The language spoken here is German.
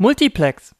Multiplex.